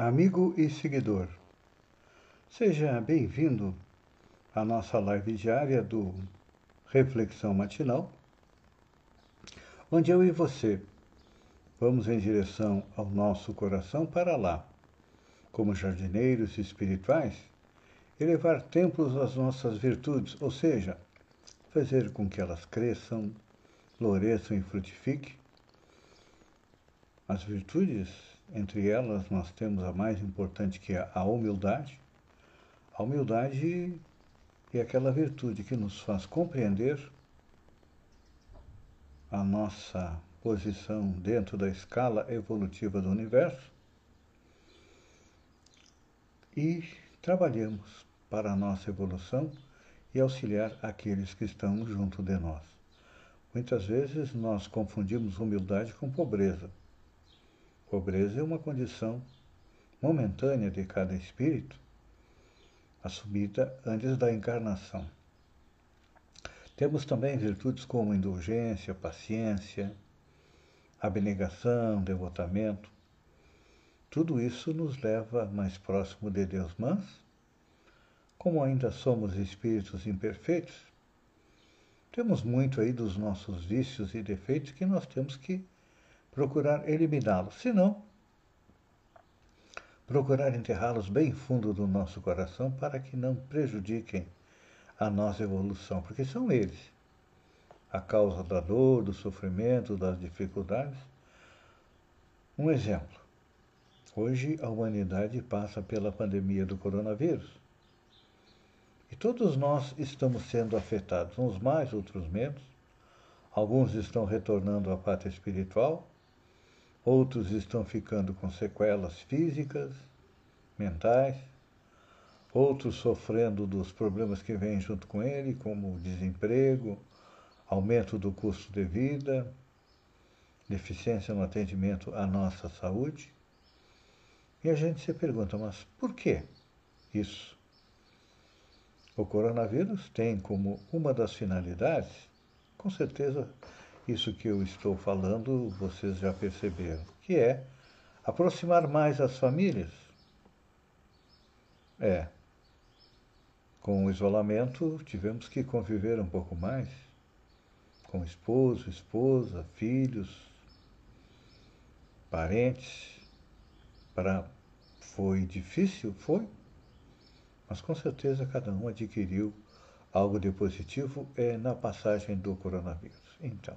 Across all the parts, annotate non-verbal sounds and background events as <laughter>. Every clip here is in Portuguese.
Amigo e seguidor. Seja bem-vindo à nossa live diária do Reflexão Matinal, onde eu e você vamos em direção ao nosso coração para lá, como jardineiros espirituais, elevar templos às nossas virtudes, ou seja, fazer com que elas cresçam, floresçam e frutifiquem. As virtudes entre elas, nós temos a mais importante, que é a humildade. A humildade é aquela virtude que nos faz compreender a nossa posição dentro da escala evolutiva do universo e trabalhamos para a nossa evolução e auxiliar aqueles que estão junto de nós. Muitas vezes nós confundimos humildade com pobreza. Pobreza é uma condição momentânea de cada espírito, assumida antes da encarnação. Temos também virtudes como indulgência, paciência, abnegação, devotamento. Tudo isso nos leva mais próximo de Deus, mas, como ainda somos espíritos imperfeitos, temos muito aí dos nossos vícios e defeitos que nós temos que procurar eliminá-los. Se não, procurar enterrá-los bem fundo do nosso coração para que não prejudiquem a nossa evolução, porque são eles a causa da dor, do sofrimento, das dificuldades. Um exemplo. Hoje a humanidade passa pela pandemia do coronavírus. E todos nós estamos sendo afetados, uns mais, outros menos. Alguns estão retornando à pátria espiritual, outros estão ficando com sequelas físicas, mentais, outros sofrendo dos problemas que vêm junto com ele, como desemprego, aumento do custo de vida, deficiência no atendimento à nossa saúde. E a gente se pergunta, mas por que isso? O coronavírus tem como uma das finalidades, com certeza isso que eu estou falando, vocês já perceberam, que é aproximar mais as famílias. É. Com o isolamento, tivemos que conviver um pouco mais com esposo, esposa, filhos, parentes. Para foi difícil, foi, mas com certeza cada um adquiriu algo de positivo é na passagem do coronavírus. Então,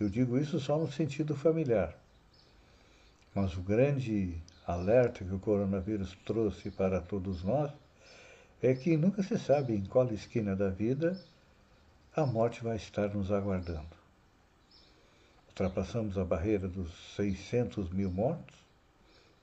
eu digo isso só no sentido familiar. Mas o grande alerta que o coronavírus trouxe para todos nós é que nunca se sabe em qual esquina da vida a morte vai estar nos aguardando. Ultrapassamos a barreira dos 600 mil mortos,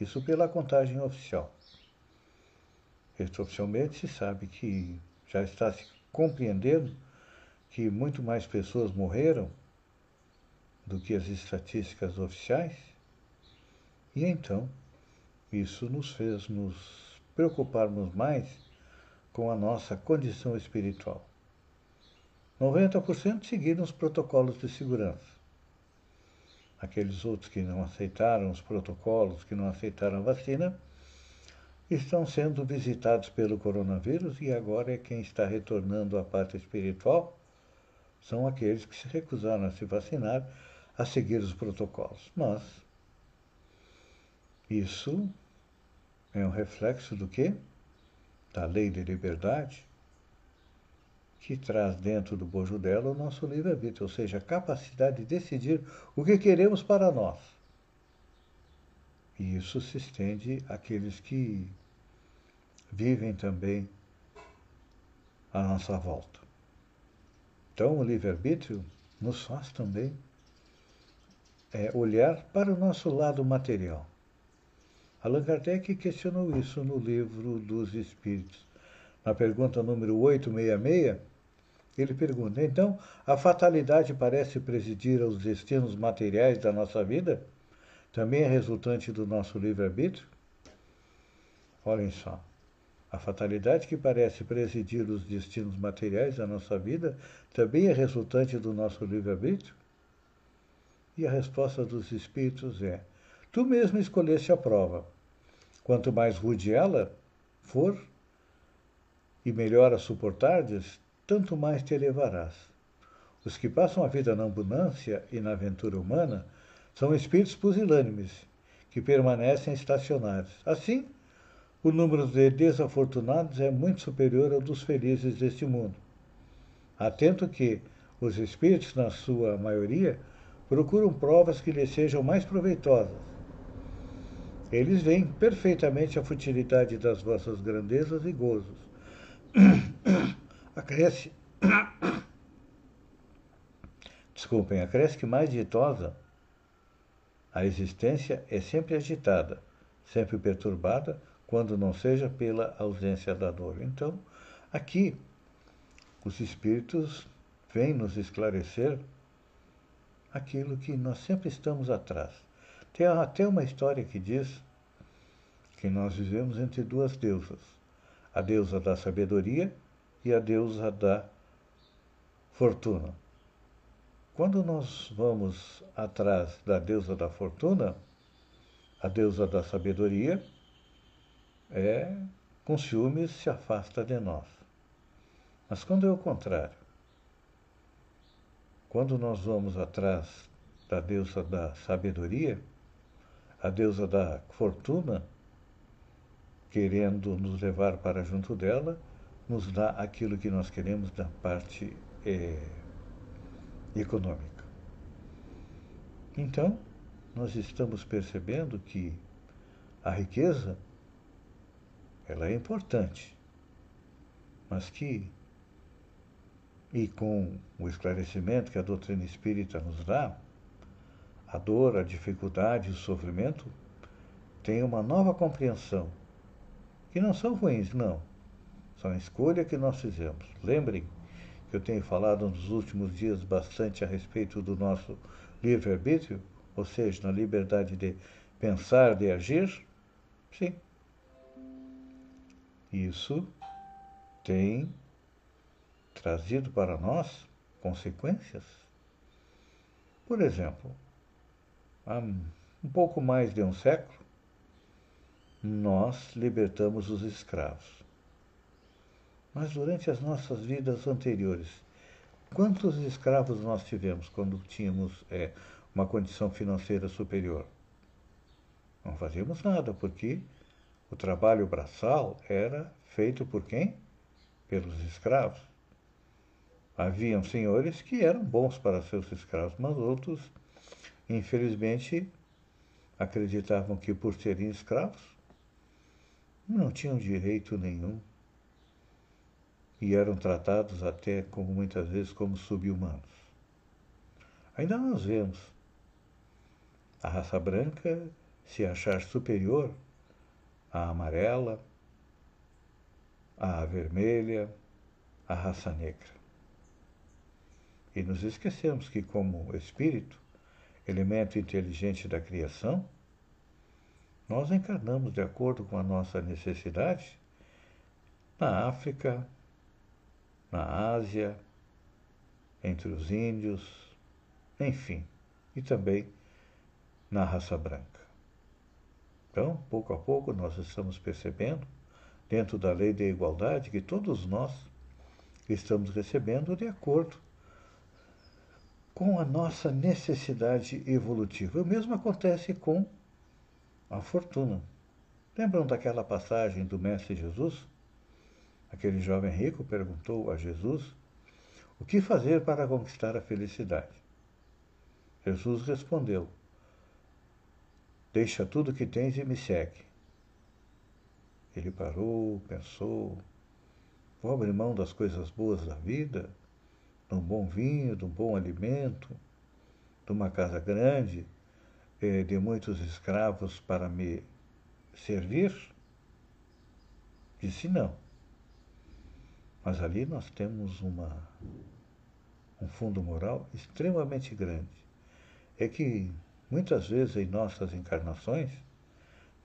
isso pela contagem oficial. Extraoficialmente se sabe que já está se compreendendo que muito mais pessoas morreram do que as estatísticas oficiais? E então, isso nos fez nos preocuparmos mais com a nossa condição espiritual. 90% seguiram os protocolos de segurança. Aqueles outros que não aceitaram os protocolos, que não aceitaram a vacina, estão sendo visitados pelo coronavírus e agora é quem está retornando à parte espiritual são aqueles que se recusaram a se vacinar a seguir os protocolos. Mas isso é um reflexo do quê? Da lei de liberdade, que traz dentro do bojo dela o nosso livre-arbítrio, ou seja, a capacidade de decidir o que queremos para nós. E isso se estende àqueles que vivem também à nossa volta. Então, o livre-arbítrio nos faz também é, olhar para o nosso lado material. Allan Kardec questionou isso no livro dos Espíritos. Na pergunta número 866, ele pergunta: então, a fatalidade parece presidir aos destinos materiais da nossa vida? Também é resultante do nosso livre-arbítrio? Olhem só. A fatalidade que parece presidir os destinos materiais da nossa vida também é resultante do nosso livre-arbítrio? E a resposta dos espíritos é: tu mesmo escolheste a prova. Quanto mais rude ela for e melhor a suportardes, tanto mais te elevarás. Os que passam a vida na abundância e na aventura humana são espíritos pusilânimes, que permanecem estacionários. Assim, o número de desafortunados é muito superior ao dos felizes deste mundo. Atento que os espíritos, na sua maioria, procuram provas que lhes sejam mais proveitosas. Eles veem perfeitamente a futilidade das vossas grandezas e gozos. <coughs> Acresce. <coughs> Desculpem, acresce que mais ditosa a existência é sempre agitada, sempre perturbada, quando não seja pela ausência da dor. Então, aqui, os Espíritos vêm nos esclarecer aquilo que nós sempre estamos atrás. Tem até uma história que diz que nós vivemos entre duas deusas: a deusa da sabedoria e a deusa da fortuna. Quando nós vamos atrás da deusa da fortuna, a deusa da sabedoria, é, com ciúmes se afasta de nós. Mas quando é o contrário, quando nós vamos atrás da deusa da sabedoria, a deusa da fortuna, querendo nos levar para junto dela, nos dá aquilo que nós queremos da parte é, econômica. Então, nós estamos percebendo que a riqueza ela é importante, mas que, e com o esclarecimento que a doutrina espírita nos dá, a dor, a dificuldade, o sofrimento têm uma nova compreensão, que não são ruins, não, são a escolha que nós fizemos. Lembrem que eu tenho falado nos últimos dias bastante a respeito do nosso livre-arbítrio, ou seja, na liberdade de pensar, de agir? Sim. Isso tem trazido para nós consequências. Por exemplo, há um pouco mais de um século, nós libertamos os escravos. Mas durante as nossas vidas anteriores, quantos escravos nós tivemos quando tínhamos é, uma condição financeira superior? Não fazíamos nada, porque o trabalho braçal era feito por quem? Pelos escravos. Haviam senhores que eram bons para seus escravos, mas outros, infelizmente, acreditavam que por serem escravos não tinham direito nenhum e eram tratados até como muitas vezes como subhumanos. Ainda nós vemos a raça branca se achar superior a amarela, a vermelha, a raça negra. E nos esquecemos que, como espírito, elemento inteligente da criação, nós encarnamos de acordo com a nossa necessidade na África, na Ásia, entre os índios, enfim, e também na raça branca. Então, pouco a pouco, nós estamos percebendo, dentro da lei da igualdade, que todos nós estamos recebendo de acordo com a nossa necessidade evolutiva. O mesmo acontece com a fortuna. Lembram daquela passagem do Mestre Jesus? Aquele jovem rico perguntou a Jesus o que fazer para conquistar a felicidade. Jesus respondeu: Deixa tudo que tens e me segue. Ele parou, pensou, vou abrir mão das coisas boas da vida, de um bom vinho, de um bom alimento, de uma casa grande, eh, de muitos escravos para me servir? Disse não. Mas ali nós temos uma, um fundo moral extremamente grande. É que muitas vezes em nossas encarnações,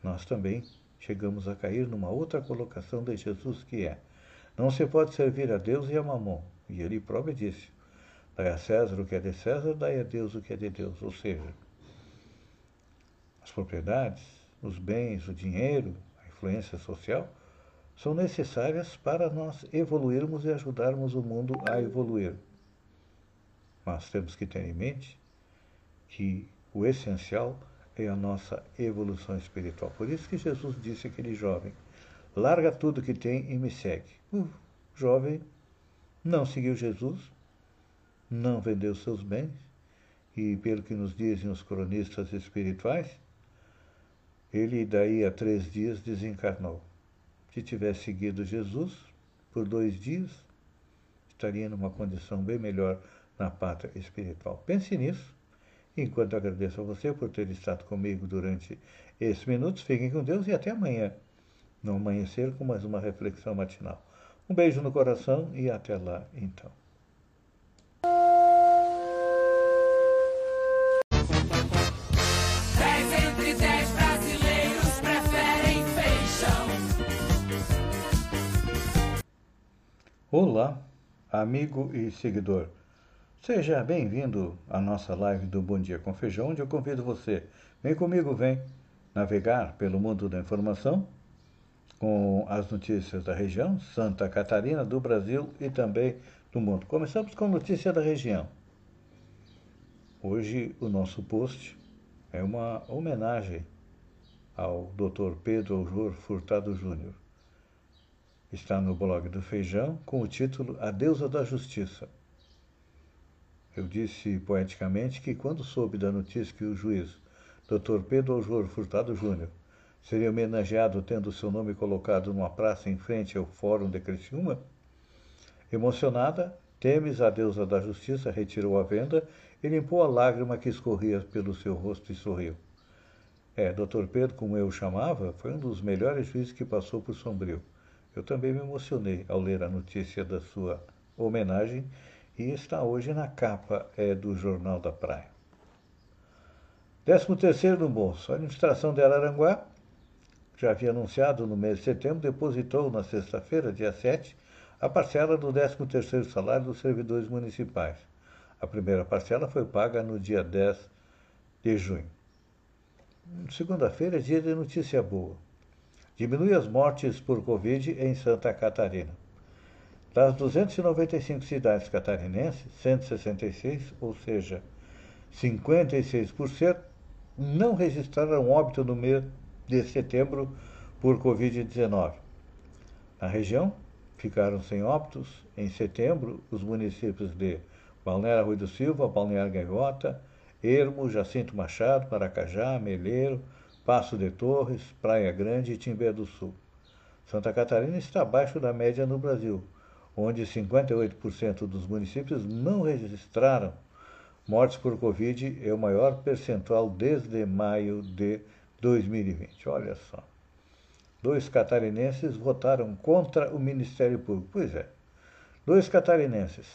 nós também chegamos a cair numa outra colocação de Jesus que é: não se pode servir a Deus e a Mamon. E ele próprio disse: dai a César o que é de César, dai a Deus o que é de Deus. Ou seja, as propriedades, os bens, o dinheiro, a influência social são necessárias para nós evoluirmos e ajudarmos o mundo a evoluir. Mas temos que ter em mente que o essencial é a nossa evolução espiritual. Por isso que Jesus disse àquele jovem: larga tudo que tem e me segue. O jovem não seguiu Jesus, não vendeu seus bens, e pelo que nos dizem os cronistas espirituais, ele daí a três dias desencarnou. Se tivesse seguido Jesus por dois dias, estaria numa condição bem melhor na pátria espiritual. Pense nisso Enquanto agradeço a você por ter estado comigo durante esses minutos, fiquem com Deus e até amanhã, no amanhecer, com mais uma reflexão matinal. Um beijo no coração e até lá, então. Olá, amigo e seguidor. Seja bem-vindo à nossa live do Bom Dia com Feijão, onde eu convido você, vem comigo, vem navegar pelo mundo da informação com as notícias da região, Santa Catarina, do Brasil e também do mundo. Começamos com notícia da região. Hoje o nosso post é uma homenagem ao Dr. Pedro Aljor Furtado Júnior. Está no blog do Feijão com o título A Deusa da Justiça. Eu disse poeticamente que, quando soube da notícia que o juiz Dr. Pedro Aljor Furtado Júnior seria homenageado tendo seu nome colocado numa praça em frente ao Fórum de Criciúma, emocionada, Temes, a deusa da justiça, retirou a venda e limpou a lágrima que escorria pelo seu rosto e sorriu. É, Dr. Pedro, como eu o chamava, foi um dos melhores juízes que passou por Sombrio. Eu também me emocionei ao ler a notícia da sua homenagem e está hoje na capa é, do Jornal da Praia. 13 terceiro no bolso. A administração de Araranguá, já havia anunciado no mês de setembro, depositou na sexta-feira, dia 7, a parcela do 13 terceiro salário dos servidores municipais. A primeira parcela foi paga no dia 10 de junho. Segunda-feira é dia de notícia boa. Diminui as mortes por Covid em Santa Catarina. Das 295 cidades catarinenses, 166, ou seja, 56%, não registraram óbito no mês de setembro por Covid-19. Na região, ficaram sem óbitos em setembro os municípios de Balneário Rui do Silva, Balneário Gaivota, Ermo, Jacinto Machado, Maracajá, Meleiro, Passo de Torres, Praia Grande e Timbé do Sul. Santa Catarina está abaixo da média no Brasil, onde 58% dos municípios não registraram mortes por Covid, é o maior percentual desde maio de 2020. Olha só. Dois catarinenses votaram contra o Ministério Público. Pois é. Dois catarinenses,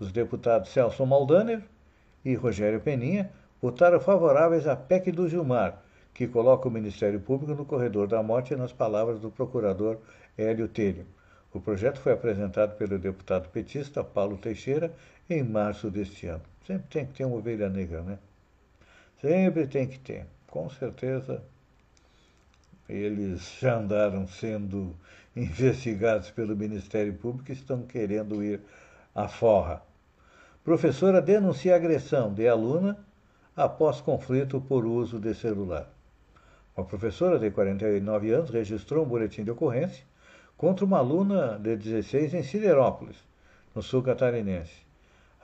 os deputados Celso Maldaner e Rogério Peninha, votaram favoráveis à PEC do Gilmar, que coloca o Ministério Público no corredor da morte, nas palavras do procurador Hélio Telho. O projeto foi apresentado pelo deputado petista Paulo Teixeira em março deste ano. Sempre tem que ter uma ovelha negra, né? Sempre tem que ter. Com certeza, eles já andaram sendo investigados pelo Ministério Público e estão querendo ir à forra. Professora denuncia agressão de aluna após conflito por uso de celular. Uma professora de 49 anos registrou um boletim de ocorrência contra uma aluna de 16 em Siderópolis, no sul catarinense.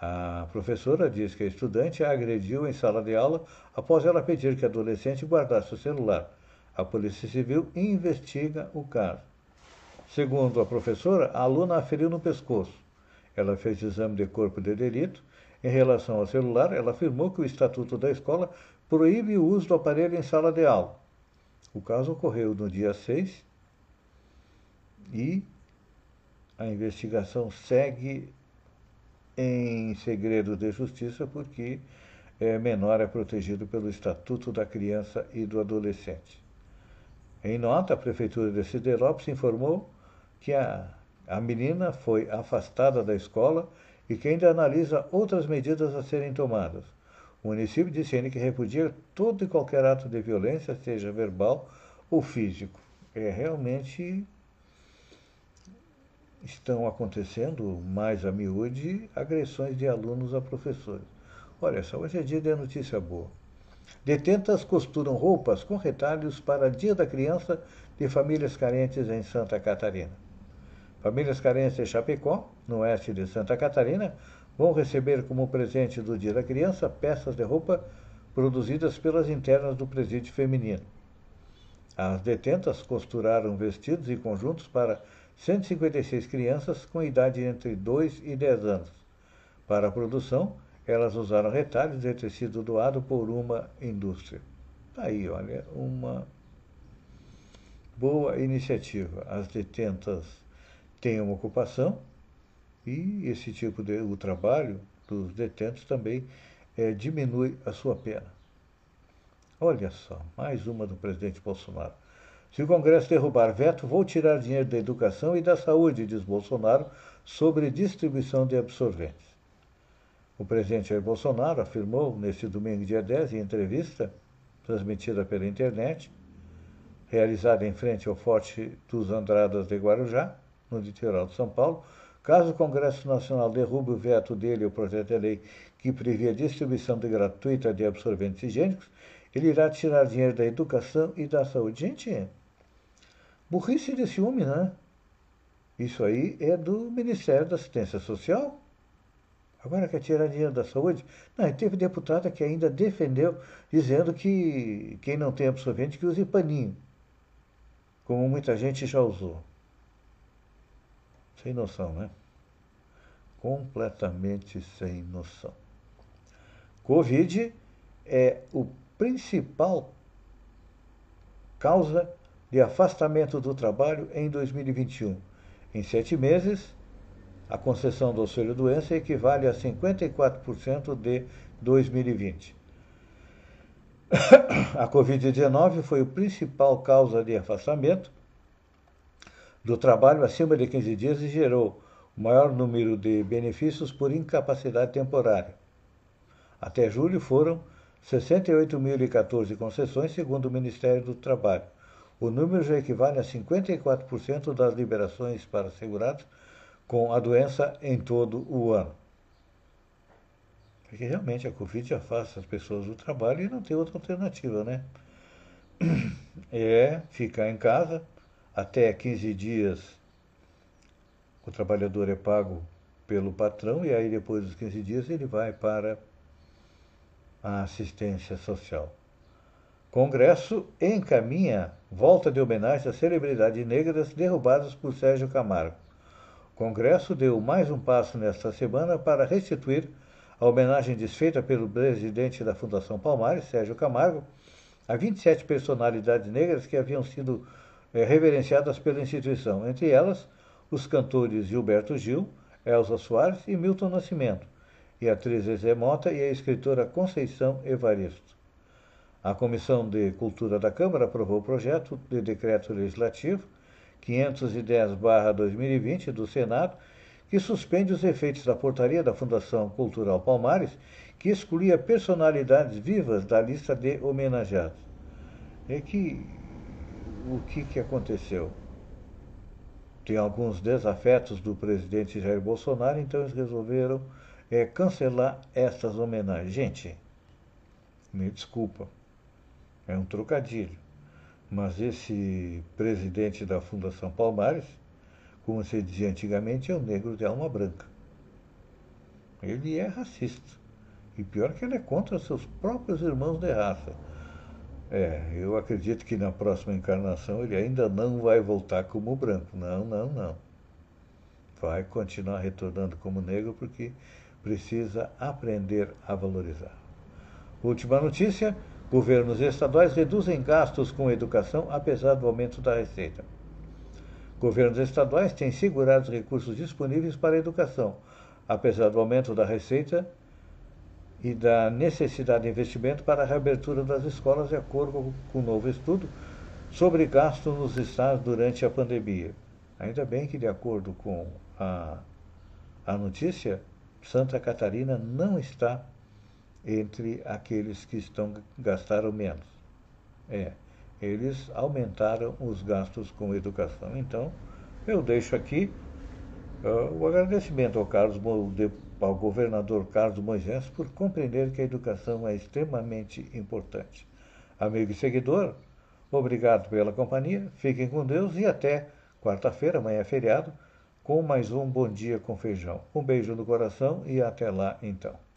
A professora diz que a estudante a agrediu em sala de aula após ela pedir que a adolescente guardasse o celular. A Polícia Civil investiga o caso. Segundo a professora, a aluna a feriu no pescoço. Ela fez exame de corpo de delito. Em relação ao celular, ela afirmou que o estatuto da escola proíbe o uso do aparelho em sala de aula. O caso ocorreu no dia 6 e a investigação segue em segredo de justiça porque é, menor é protegido pelo Estatuto da Criança e do Adolescente. Em nota, a Prefeitura de Siderópolis informou que a, a menina foi afastada da escola e que ainda analisa outras medidas a serem tomadas. O município disse ainda que repudia todo e qualquer ato de violência, seja verbal ou físico. É realmente estão acontecendo mais a miúde agressões de alunos a professores. Olha só, hoje é dia de notícia boa. Detentas costuram roupas com retalhos para Dia da Criança de famílias carentes em Santa Catarina. Famílias carentes de Chapecó, no oeste de Santa Catarina, vão receber como presente do Dia da Criança peças de roupa produzidas pelas internas do presídio feminino. As detentas costuraram vestidos e conjuntos para 156 crianças com idade entre 2 e 10 anos. Para a produção, elas usaram retalhos de tecido doado por uma indústria. Tá aí, olha, uma boa iniciativa. As detentas têm uma ocupação e esse tipo de o trabalho dos detentos também é, diminui a sua pena. Olha só, mais uma do presidente Bolsonaro. Se o Congresso derrubar veto, vou tirar dinheiro da educação e da saúde, diz Bolsonaro, sobre distribuição de absorventes. O presidente Jair Bolsonaro afirmou neste domingo, dia 10, em entrevista transmitida pela internet, realizada em frente ao Forte dos Andradas de Guarujá, no litoral de São Paulo, caso o Congresso Nacional derrube o veto dele ao projeto de lei que previa a distribuição de gratuita de absorventes higiênicos, ele irá tirar dinheiro da educação e da saúde. Gente, Burrice de ciúme, né? Isso aí é do Ministério da Assistência Social. Agora quer tirar dinheiro da saúde? Não, e teve deputada que ainda defendeu, dizendo que quem não tem absorvente que use paninho. Como muita gente já usou. Sem noção, né? Completamente sem noção. Covid é o principal causa de afastamento do trabalho em 2021. Em sete meses, a concessão do auxílio-doença equivale a 54% de 2020. <coughs> A Covid-19 foi a principal causa de afastamento do trabalho acima de 15 dias e gerou o maior número de benefícios por incapacidade temporária. Até julho foram 68.014 concessões, segundo o Ministério do Trabalho. O número já equivale a 54% das liberações para segurados com a doença em todo o ano. Porque realmente a Covid afasta as pessoas do trabalho e não tem outra alternativa, né? <clears throat> É ficar em casa até 15 dias o trabalhador é pago pelo patrão e aí depois dos 15 dias ele vai para a assistência social. Congresso encaminha volta de homenagem às celebridades negras derrubadas por Sérgio Camargo. O Congresso deu mais um passo nesta semana para restituir a homenagem desfeita pelo presidente da Fundação Palmares, Sérgio Camargo, a 27 personalidades negras que haviam sido é, reverenciadas pela instituição, entre elas os cantores Gilberto Gil, Elza Soares e Milton Nascimento, e a atriz Mota e a escritora Conceição Evaristo. A Comissão de Cultura da Câmara aprovou o projeto de decreto legislativo 510-2020 do Senado, que suspende os efeitos da portaria da Fundação Cultural Palmares, que excluía personalidades vivas da lista de homenageados. É que o que, que aconteceu? Tem alguns desafetos do presidente Jair Bolsonaro, então eles resolveram é, cancelar essas homenagens. Gente, me desculpa, é um trocadilho. Mas esse presidente da Fundação Palmares, como se dizia antigamente, é o negro de alma branca. Ele é racista. E pior que ele é contra seus próprios irmãos de raça. É, eu acredito que na próxima encarnação ele ainda não vai voltar como branco. Não, não, não. Vai continuar retornando como negro porque precisa aprender a valorizar. Última notícia: Governos estaduais reduzem gastos com educação apesar do aumento da receita. Governos estaduais têm segurado os recursos disponíveis para a educação, apesar do aumento da receita e da necessidade de investimento para a reabertura das escolas, de acordo com o um novo estudo sobre gasto nos estados durante a pandemia. Ainda bem que, de acordo com a, a notícia, Santa Catarina não está entre aqueles que estão gastaram menos. É, eles aumentaram os gastos com educação. Então, eu deixo aqui uh, o agradecimento ao, Carlos, ao governador Carlos Moisés por compreender que a educação é extremamente importante. Amigo e seguidor, obrigado pela companhia, fiquem com Deus e até quarta-feira, amanhã é feriado, com mais um Bom Dia com Feijão. Um beijo no coração e até lá então.